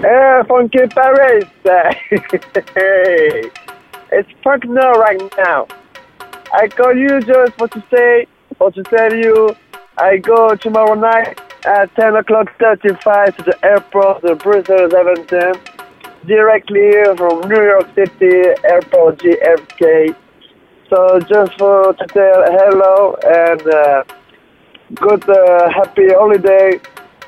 Hey, Funky Paris. hey, it's Funk now right now. I call you just for to say, for to tell you, I go tomorrow night at 10 o'clock 35 to the airport, the Brussels Zaventem, directly from New York City Airport JFK. So just for to tell hello and uh, good uh, happy holiday,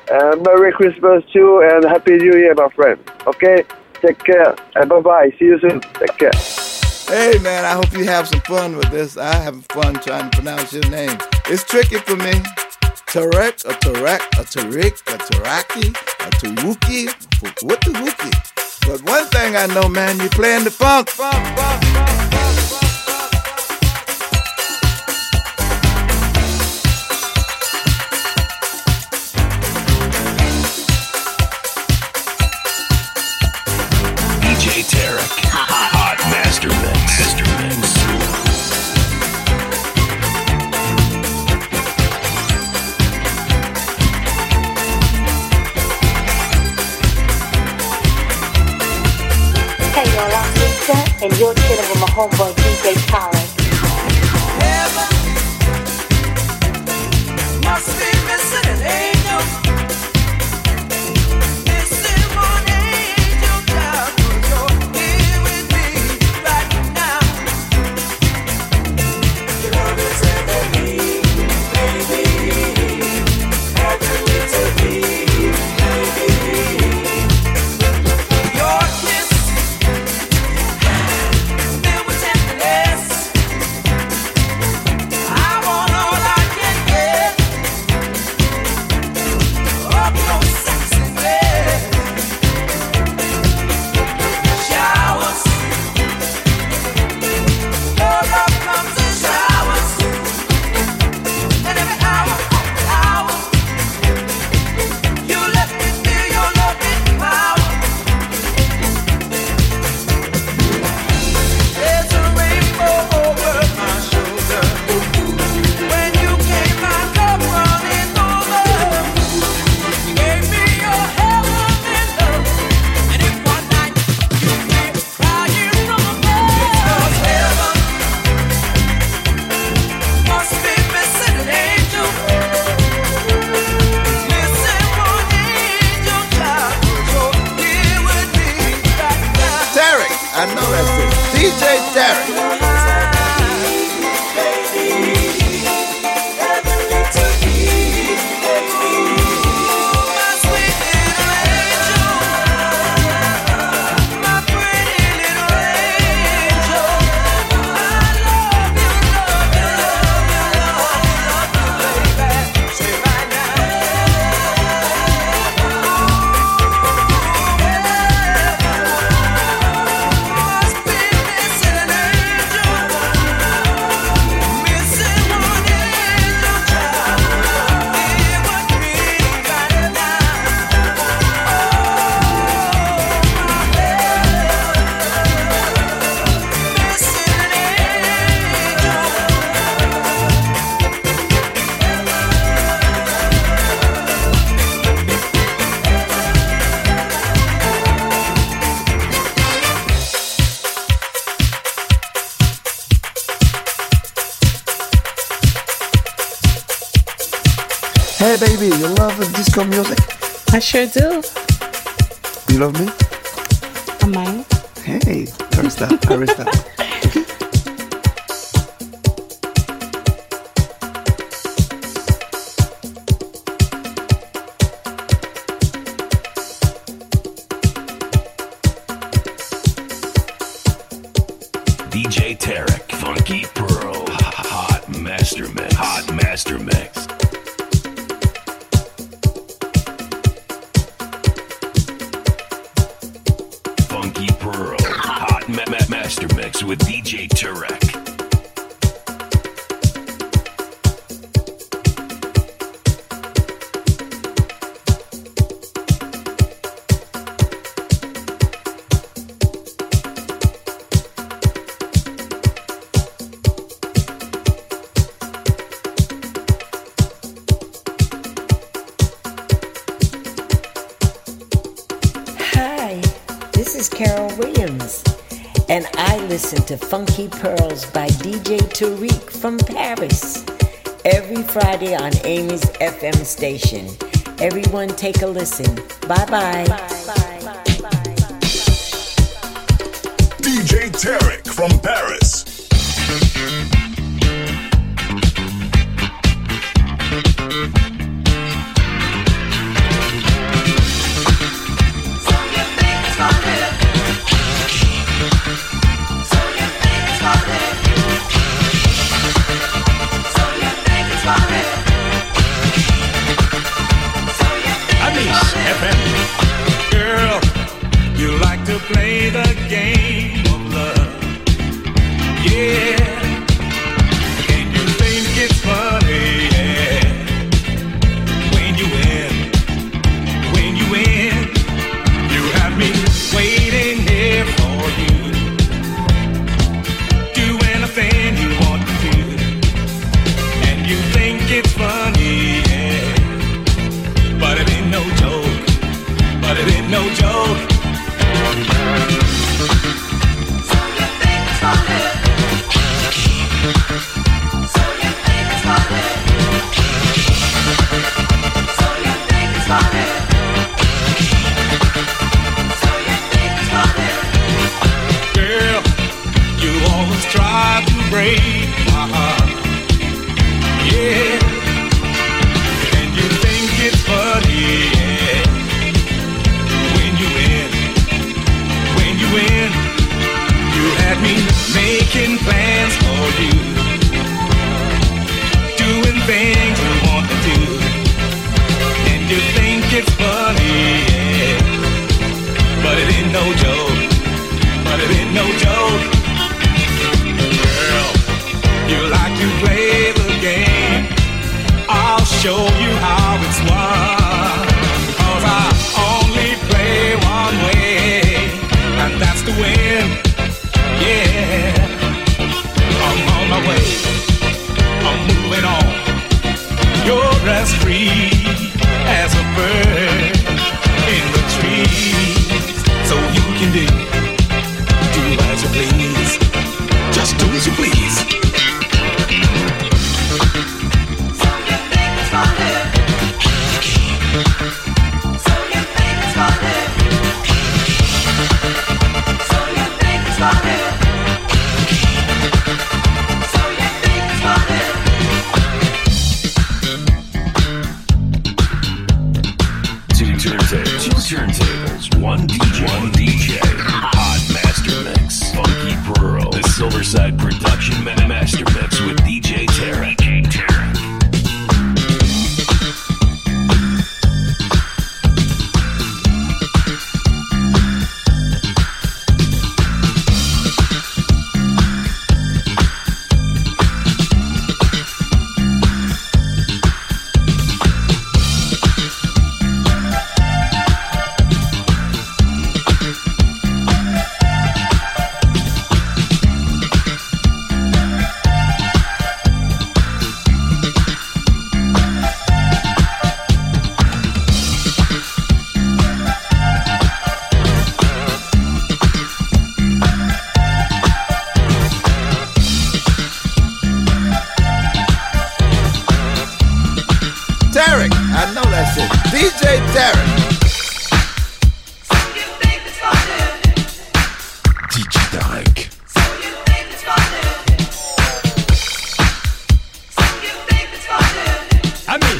uh, Merry Christmas too, and Happy New Year, my friend. Okay, take care and bye bye. See you soon. Take care. Hey man, I hope you have some fun with this. I have fun trying to pronounce your name. It's tricky for me. Tarek, a Tarek, a Tariq, a Taraki, a Taruki, what the Wookie? But one thing I know, man, you're playing the funk, funk, funk, funk, and you're chilling with my homeboy DJ Khaled. must be I sure do. You love me? I might. Hey, I respect. to Funky Pearls by DJ Tarek from Paris. Every Friday on Amy's FM station. Everyone take a listen. Bye-bye. Bye-bye. DJ Tarek from Paris.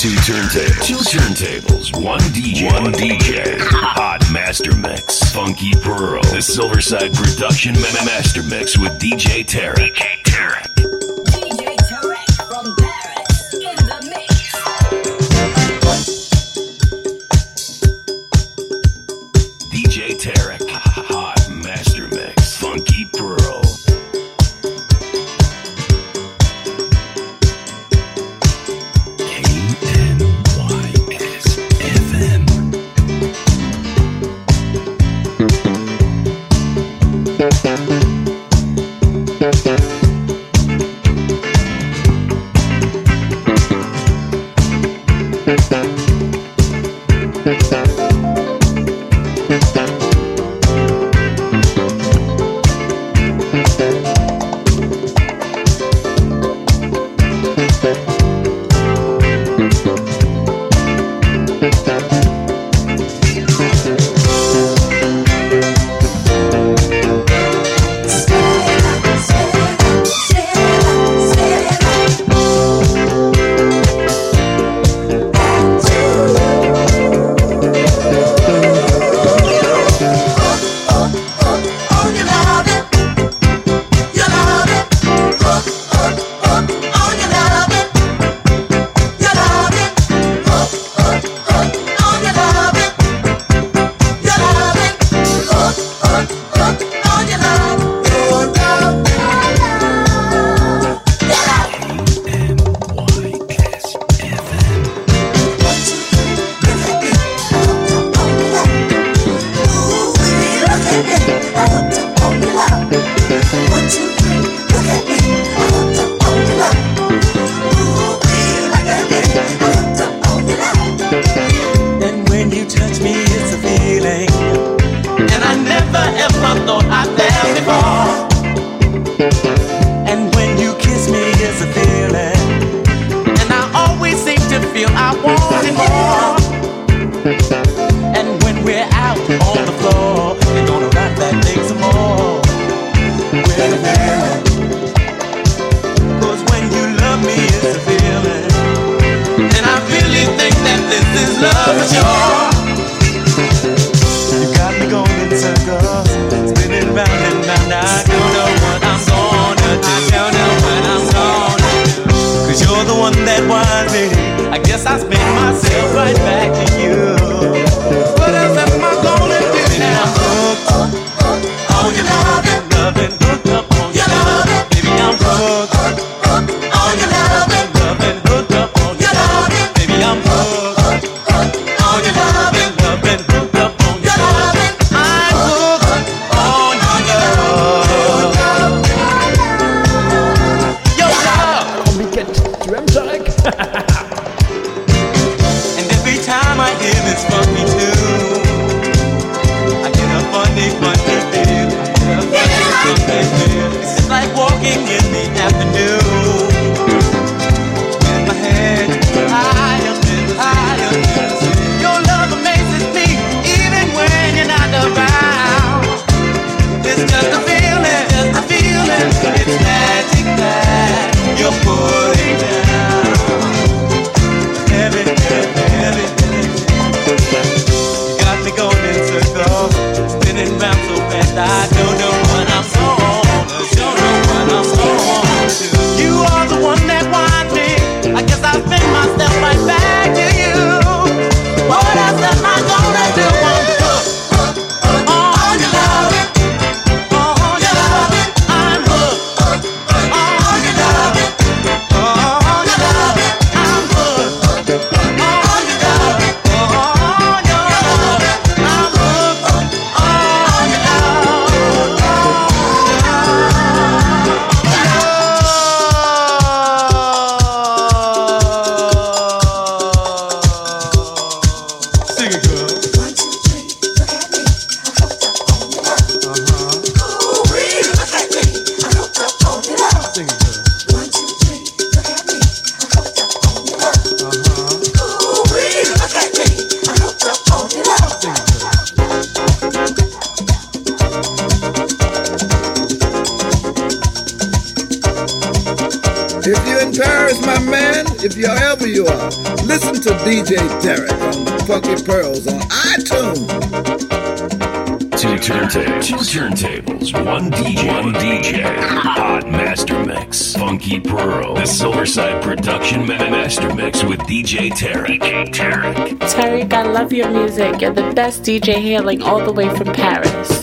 Two turntables. Two turntables. One DJ. One DJ. Hot Master Mix. Funky Pearl. The Silverside Production Master Mix with DJ DJ Terry. love your music. You're the best DJ hailing all the way from Paris.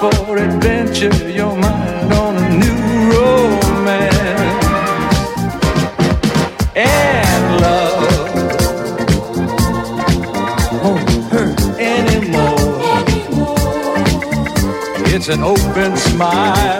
for adventure, your mind on a new romance. And love won't hurt anymore. It's an open smile.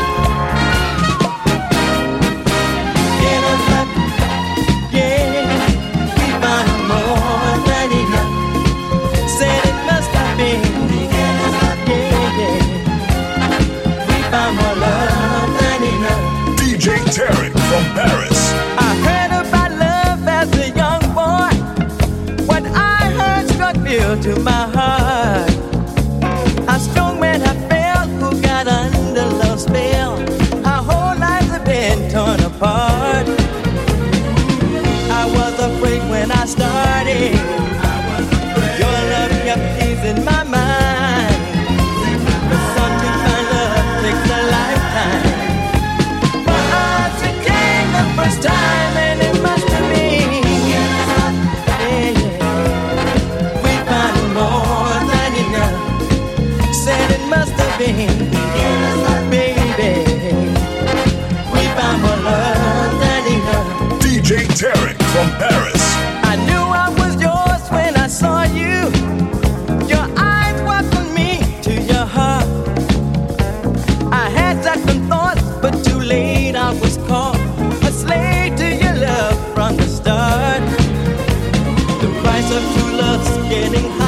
Tarek from Paris. I heard about love as a young boy. What I heard struck near to my heart. A strong man I felt who got under love's spell. Our whole lives have been torn apart. I was afraid when I started. time. price of true love's getting high.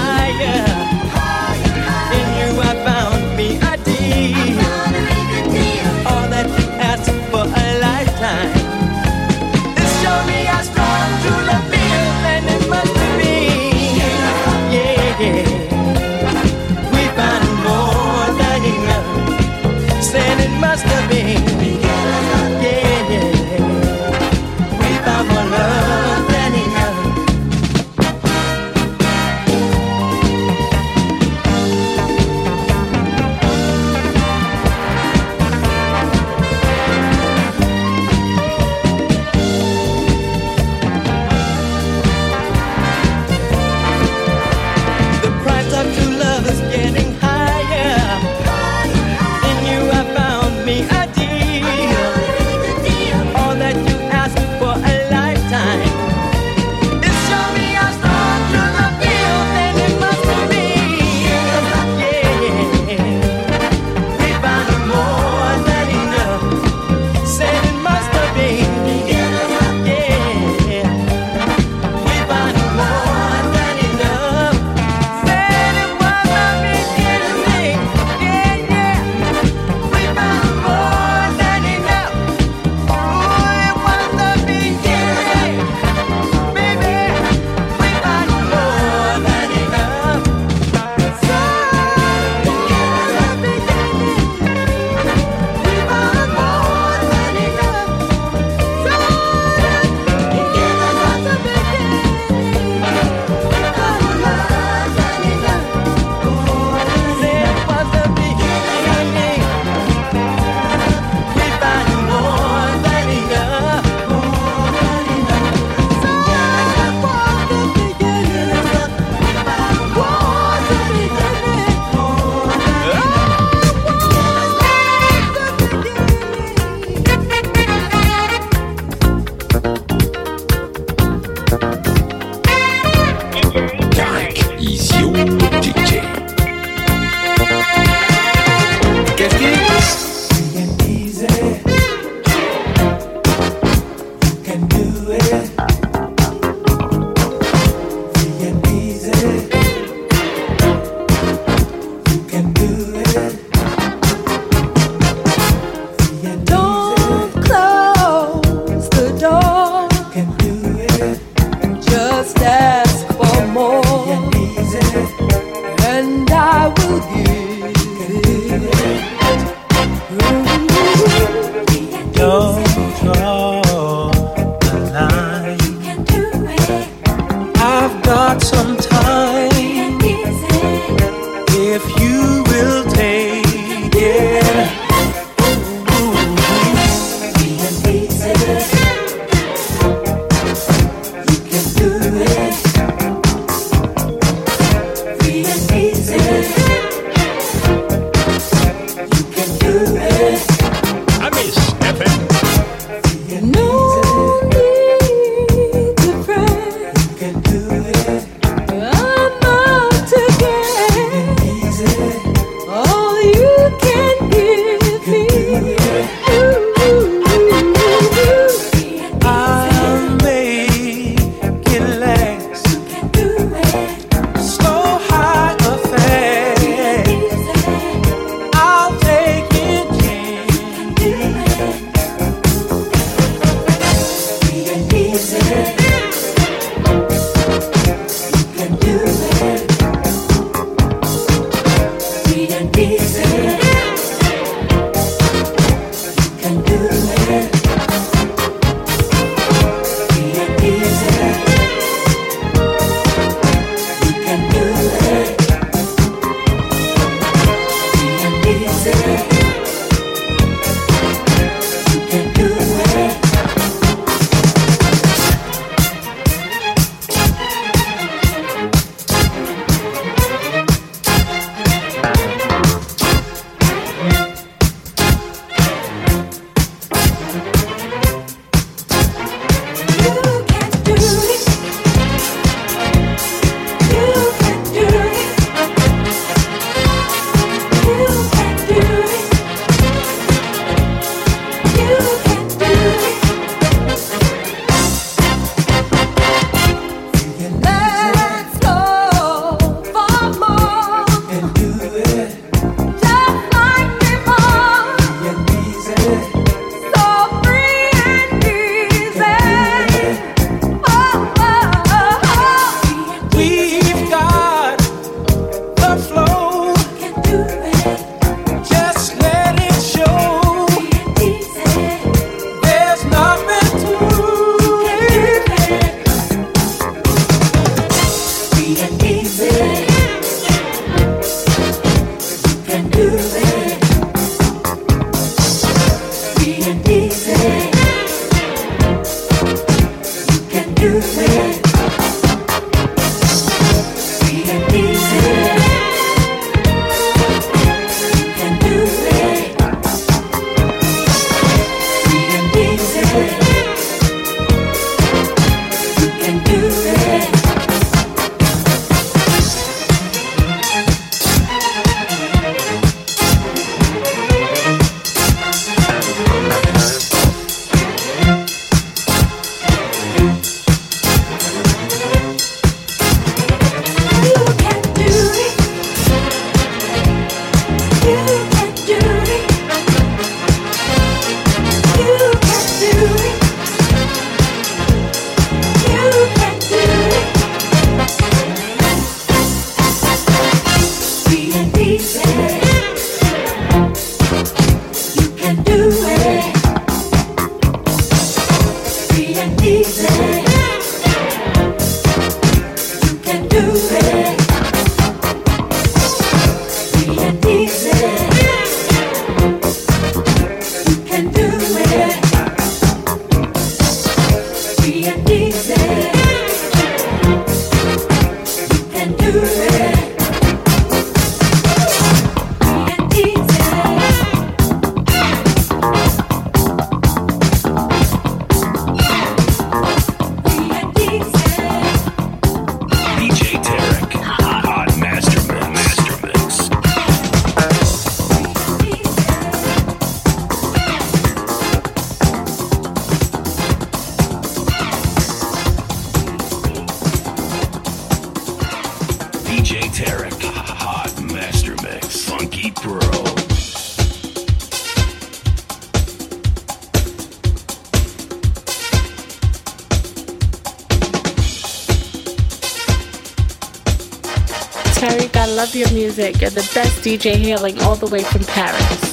music and the best DJ hailing all the way from Paris.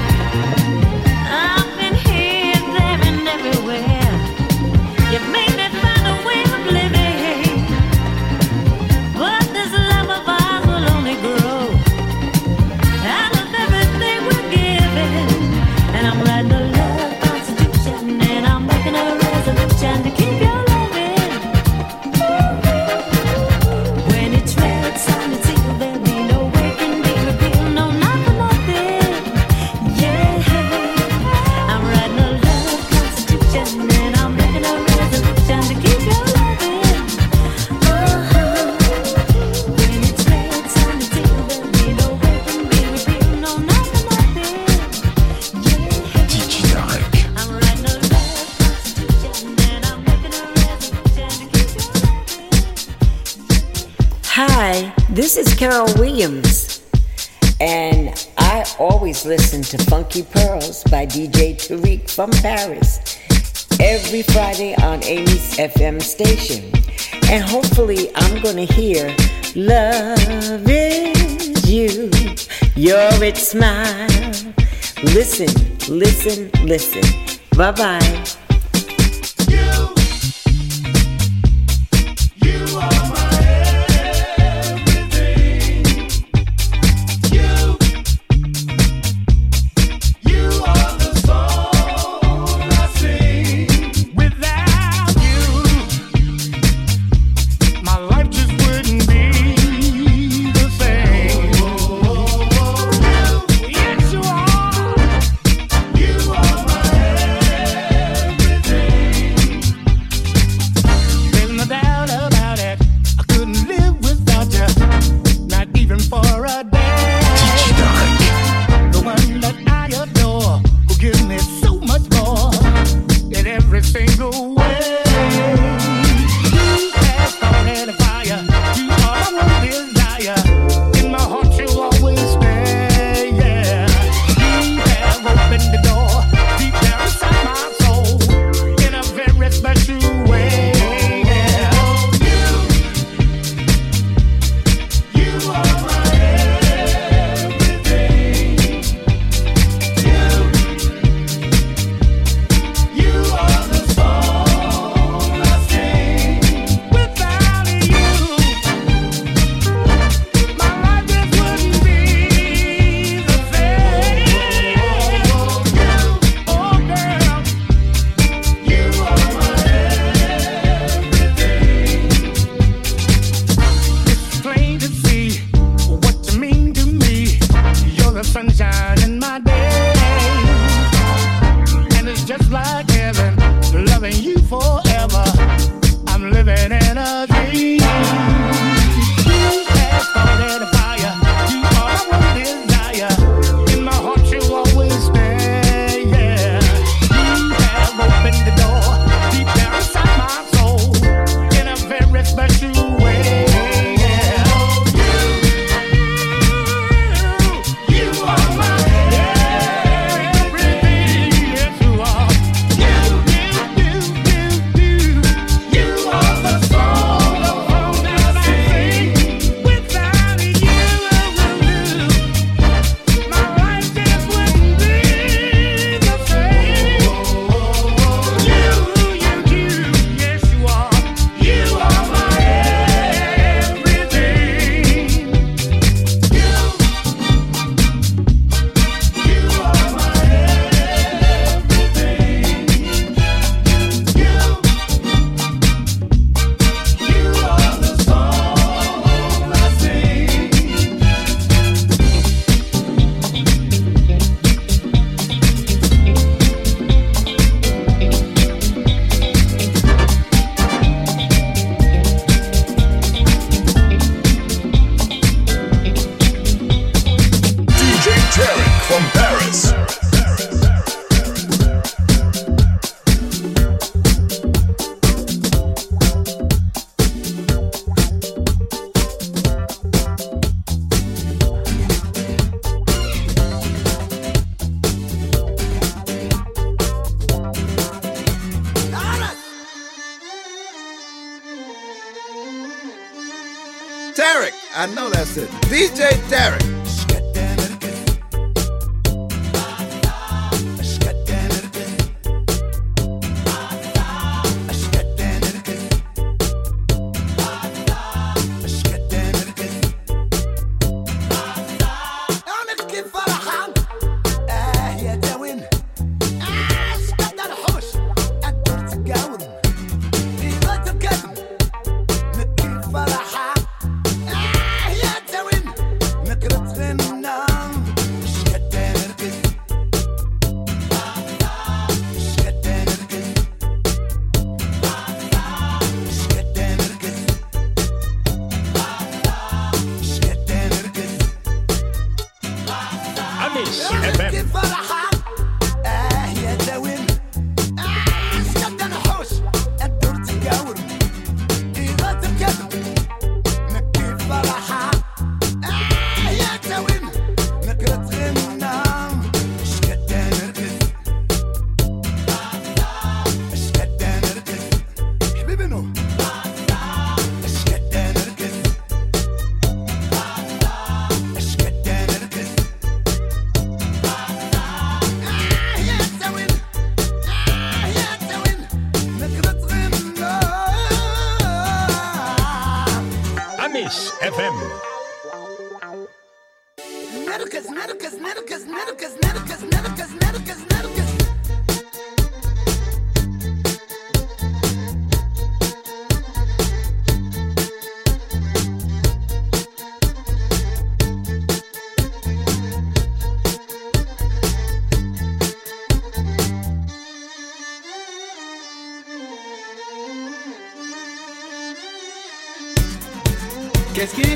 And I always listen to Funky Pearls by DJ Tarek from Paris every Friday on Amy's FM station. And hopefully, I'm going to hear Love is You, Your It Smile. Listen, listen, listen. Bye bye. I know that's it. DJ Tarek. Nalgas, es